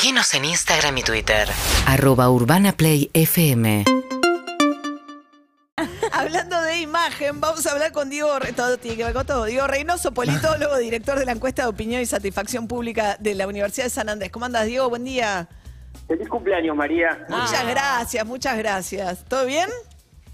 Seguinos en Instagram y Twitter. Arroba Urbana Play FM. Hablando de imagen, vamos a hablar con Diego, Re- todo tiene que ver con todo. Diego Reynoso, politólogo, director de la encuesta de opinión y satisfacción pública de la Universidad de San Andrés. ¿Cómo andas, Diego? Buen día. Feliz cumpleaños, María. Muchas gracias, muchas gracias. ¿Todo bien?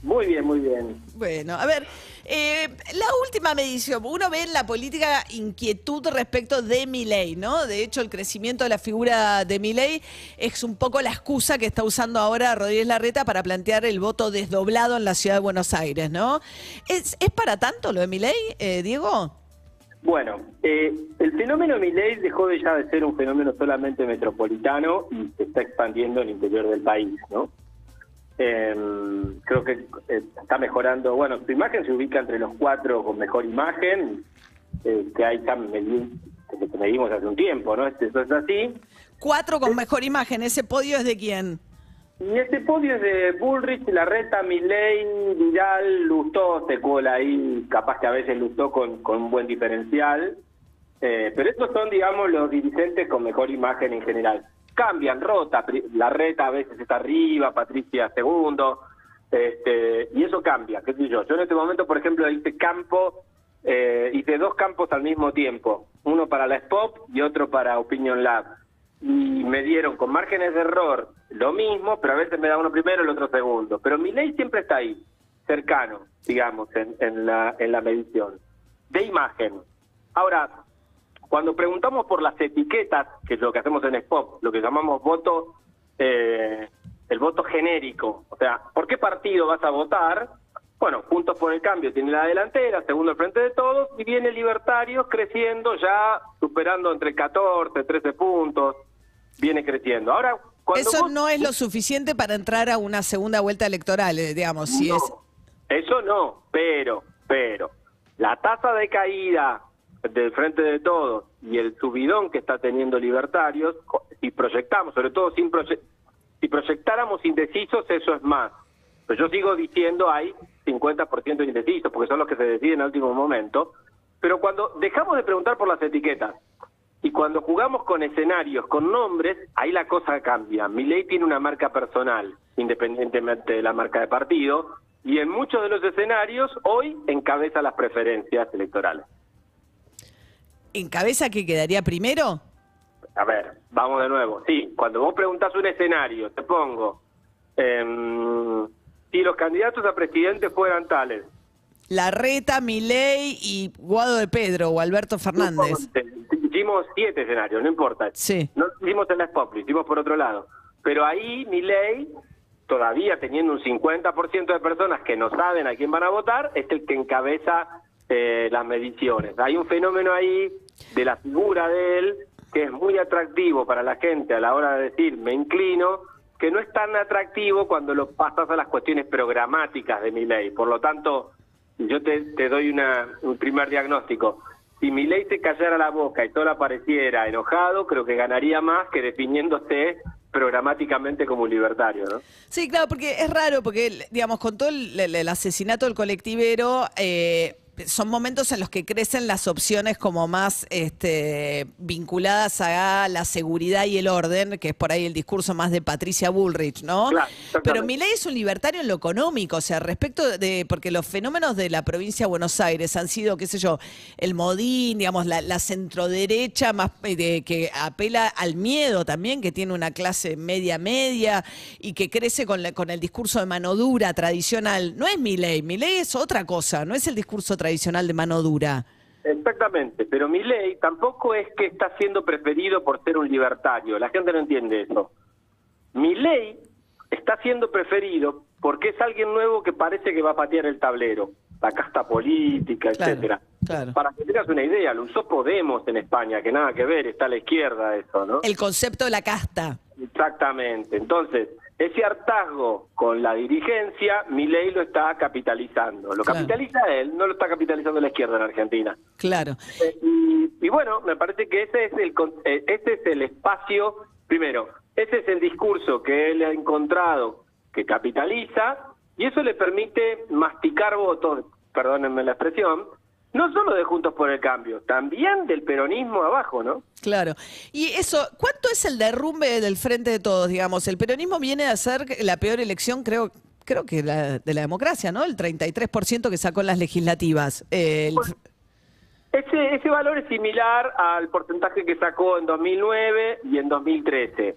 Muy bien, muy bien. Bueno, a ver, eh, la última medición, uno ve en la política inquietud respecto de Milei, ¿no? De hecho, el crecimiento de la figura de Milei es un poco la excusa que está usando ahora Rodríguez Larreta para plantear el voto desdoblado en la ciudad de Buenos Aires, ¿no? ¿Es, para tanto lo de Milei, eh, Diego? Bueno, eh, el fenómeno Milei dejó de ya de ser un fenómeno solamente metropolitano y se está expandiendo en el interior del país, ¿no? Eh, creo que eh, está mejorando. Bueno, su imagen se ubica entre los cuatro con mejor imagen, eh, que hay ya que medimos hace un tiempo, ¿no? Eso es así. Cuatro con mejor imagen, ¿ese podio es de quién? Y este podio es de Bullrich, Larreta, Milley, Vidal, Lustó, se cuela ahí, capaz que a veces Lustó con, con un buen diferencial. Eh, pero estos son, digamos, los dirigentes con mejor imagen en general. Cambian, rota, Pri- Larreta a veces está arriba, Patricia segundo, este, y eso cambia, qué sé yo. Yo en este momento, por ejemplo, hice campo, eh, hice dos campos al mismo tiempo, uno para la SPOP y otro para Opinion Lab y me dieron con márgenes de error lo mismo, pero a veces me da uno primero y el otro segundo. Pero mi ley siempre está ahí, cercano, digamos, en, en, la, en la medición, de imagen. Ahora, cuando preguntamos por las etiquetas, que es lo que hacemos en SPOP, lo que llamamos voto, eh, el voto genérico, o sea, ¿por qué partido vas a votar? Bueno, Juntos por el Cambio tiene la delantera, segundo el frente de todos, y viene Libertarios creciendo ya, superando entre 14, 13 puntos, viene creciendo. Ahora, cuando Eso vos- no es lo suficiente para entrar a una segunda vuelta electoral, eh, digamos, si No, es... Eso no, pero, pero, la tasa de caída del frente de todos y el subidón que está teniendo libertarios, si proyectamos, sobre todo sin proye- si proyectáramos indecisos, eso es más. Pero yo sigo diciendo hay 50% de indecisos, porque son los que se deciden al último momento. Pero cuando dejamos de preguntar por las etiquetas y cuando jugamos con escenarios, con nombres, ahí la cosa cambia. Mi ley tiene una marca personal, independientemente de la marca de partido, y en muchos de los escenarios hoy encabeza las preferencias electorales. ¿En cabeza que quedaría primero? A ver, vamos de nuevo. Sí, cuando vos preguntás un escenario, te pongo, em, si los candidatos a presidente fueran tales, Larreta, Milei y Guado de Pedro o Alberto Fernández. Hicimos siete escenarios, no importa. Sí. No hicimos en la Spot, lo hicimos por otro lado. Pero ahí mi ley, todavía teniendo un 50% de personas que no saben a quién van a votar, es el que encabeza eh, las mediciones. Hay un fenómeno ahí de la figura de él que es muy atractivo para la gente a la hora de decir me inclino, que no es tan atractivo cuando lo pasas a las cuestiones programáticas de mi ley. Por lo tanto, yo te, doy una, un primer diagnóstico. Si mi ley se callara la boca y solo apareciera enojado, creo que ganaría más que definiéndose programáticamente como un libertario, ¿no? Sí, claro, porque es raro, porque, digamos, con todo el, el- el asesinato del colectivero, eh, son momentos en los que crecen las opciones como más este, vinculadas a la seguridad y el orden, que es por ahí el discurso más de Patricia Bullrich, ¿no? Claro. Pero Milei es un libertario en lo económico, o sea, respecto de, porque los fenómenos de la provincia de Buenos Aires han sido, qué sé yo, el modín, digamos, la, la centroderecha más eh, de, que apela al miedo también, que tiene una clase media media y que crece con, la- con el discurso de mano dura tradicional. No es Milei, Milei es otra cosa, no es el discurso tradicional de mano dura. Exactamente, pero mi ley tampoco es que está siendo preferido por ser un libertario, la gente no entiende eso. Mi ley está siendo preferido porque es alguien nuevo que parece que va a patear el tablero, la casta política, Claro, etcétera. claro. Para que tengas una idea, lo usó Podemos en España, que nada que ver, está a la izquierda eso, ¿no? El concepto de la casta. Exactamente. Entonces, ese hartazgo con la dirigencia, mi ley lo está capitalizando. Lo Claro. capitaliza él, no lo está capitalizando la izquierda en Argentina. Claro. Eh, y, y bueno, me parece que ese es el eh, ese es el espacio, primero, ese es el discurso que él ha encontrado que capitaliza y eso le permite masticar votos, perdónenme la expresión, no solo de Juntos por el Cambio, también del peronismo abajo, ¿no? Claro. Y eso, ¿cuánto es el derrumbe del Frente de Todos, digamos? El peronismo viene a ser la peor elección, creo creo que la, de la democracia, ¿no? El 33% que sacó en las legislativas. Eh, el- Bueno, Ese, ese valor es similar al porcentaje que sacó en 2009 y en 2013.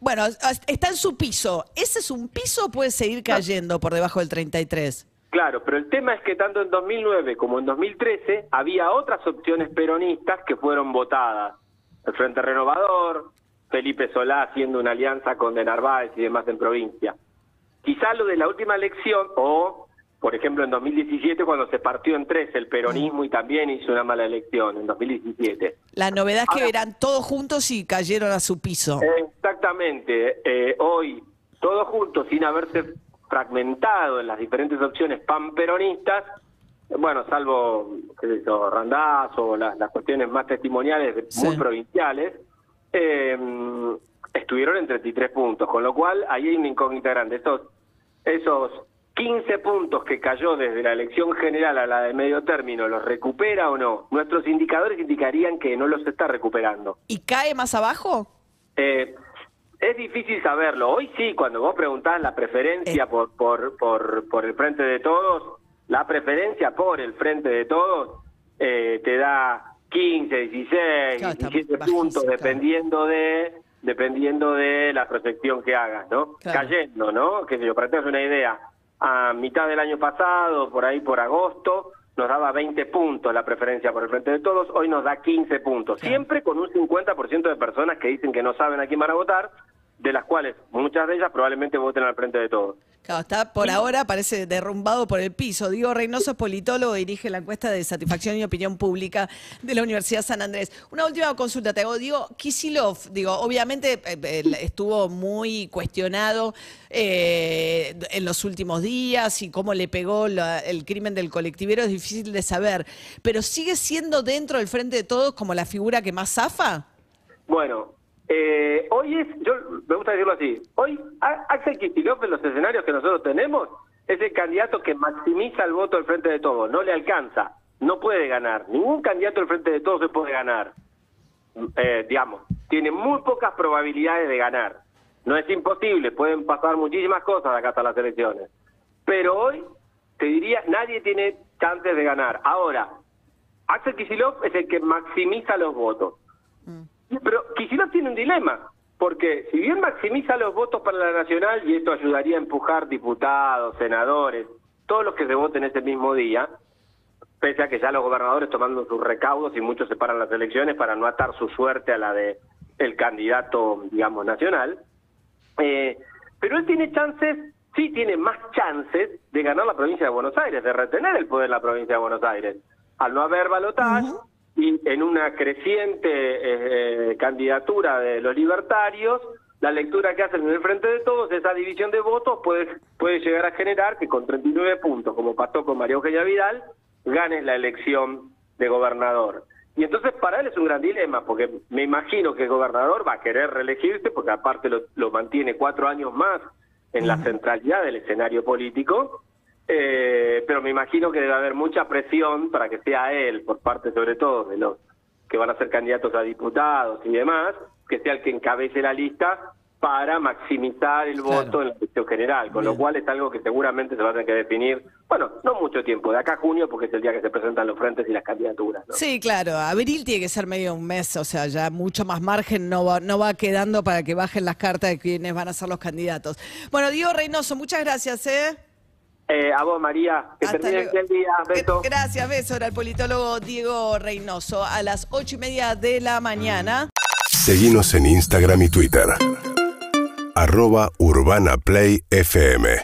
bueno, está en su piso. ¿Ese es un piso o puede seguir cayendo por debajo del 33? Claro, pero el tema es que tanto en 2009 como en 2013 había otras opciones peronistas que fueron votadas. El Frente Renovador, Felipe Solá haciendo una alianza con De Narváez y demás en provincia. Quizá lo de la última elección, o por ejemplo en 2017 cuando se partió en tres el peronismo y también hizo una mala elección en 2017. La novedad es que Ahora- eran todos juntos y cayeron a su piso. Exactamente. Eh, hoy, todos juntos, sin haberse fragmentado en las diferentes opciones pan-peronistas, bueno, salvo, qué sé yo, Randazzo o las, las cuestiones más testimoniales, Sí. muy provinciales, eh, estuvieron en 33 puntos, con lo cual ahí hay una incógnita grande. Esos, esos 15 puntos que cayó desde la elección general a la de medio término, ¿los recupera o no? Nuestros indicadores indicarían que no los está recuperando. ¿Y cae más abajo? Eh, es difícil saberlo. Hoy sí, cuando vos preguntás la preferencia Eh. por, por, por, por el Frente de Todos, la preferencia por el Frente de Todos eh, te da 15, 16, Claro, está 17 bajísimo, puntos, claro. dependiendo de dependiendo de la proyección que hagas, ¿no? Claro. Cayendo, ¿no? Que yo, para que una idea, a mitad del año pasado, por ahí por agosto, nos daba 20 puntos la preferencia por el Frente de Todos, hoy nos da 15 puntos, Claro. siempre con un 50% de personas que dicen que no saben a quién van a votar, de las cuales muchas de ellas probablemente voten al Frente de Todos. Claro, está por ahora, parece derrumbado por el piso. Diego Reynoso es politólogo, dirige la encuesta de satisfacción y opinión pública de la Universidad San Andrés. Una última consulta, te hago, digo, Kisilov, digo, obviamente eh, estuvo muy cuestionado eh, en los últimos días y cómo le pegó la- el crimen del colectivero es difícil de saber, pero sigue siendo dentro del Frente de Todos como la figura que más zafa. Bueno, eh, hoy es, yo me gusta decirlo así, hoy Axel Kicillof en los escenarios que nosotros tenemos es el candidato que maximiza el voto del Frente de Todos, no le alcanza, no puede ganar, ningún candidato del Frente de Todos se puede ganar, Eh, digamos, tiene muy pocas probabilidades de ganar, no es imposible, pueden pasar muchísimas cosas acá hasta las elecciones, pero hoy te diría, nadie tiene chances de ganar. Ahora, Axel Kicillof es el que maximiza los votos. Pero Kicillof tiene un dilema, porque si bien maximiza los votos para la nacional y esto ayudaría a empujar diputados, senadores, todos los que se voten ese mismo día, pese a que ya los gobernadores tomando sus recaudos y muchos separan las elecciones para no atar su suerte a la de el candidato, digamos, nacional. Eh, pero él tiene chances, sí tiene más chances de ganar la provincia de Buenos Aires, de retener el poder en la provincia de Buenos Aires. Al no haber balotaje y en una creciente eh, candidatura de los libertarios, la lectura que hacen en el frente de todos, esa división de votos puede, puede llegar a generar que con 39 puntos, como pasó con María Eugenia Vidal, ganes la elección de gobernador. Y entonces para él es un gran dilema, porque me imagino que el gobernador va a querer reelegirse, porque aparte lo, lo mantiene cuatro años más en la centralidad del escenario político, eh, pero me imagino que debe haber mucha presión para que sea él, por parte sobre todo de los que van a ser candidatos a diputados y demás, que sea el que encabece la lista para maximizar el Claro. voto en la elección general, con lo cual es algo que seguramente se va a tener que definir, bueno, no mucho tiempo, de acá a junio, porque es el día que se presentan los frentes y las candidaturas. ¿no? Sí, claro, abril tiene que ser medio un mes, o sea, ya mucho más margen no va, no va quedando para que bajen las cartas de quienes van a ser los candidatos. Bueno, Diego Reynoso, muchas gracias, ¿eh? Eh, a vos, María, que Hasta termines luego. el día, beso. Gracias, beso, era el politólogo Diego Reynoso a las ocho y media de la mañana. Seguimos en Instagram y Twitter. Arroba Urbana Play FM.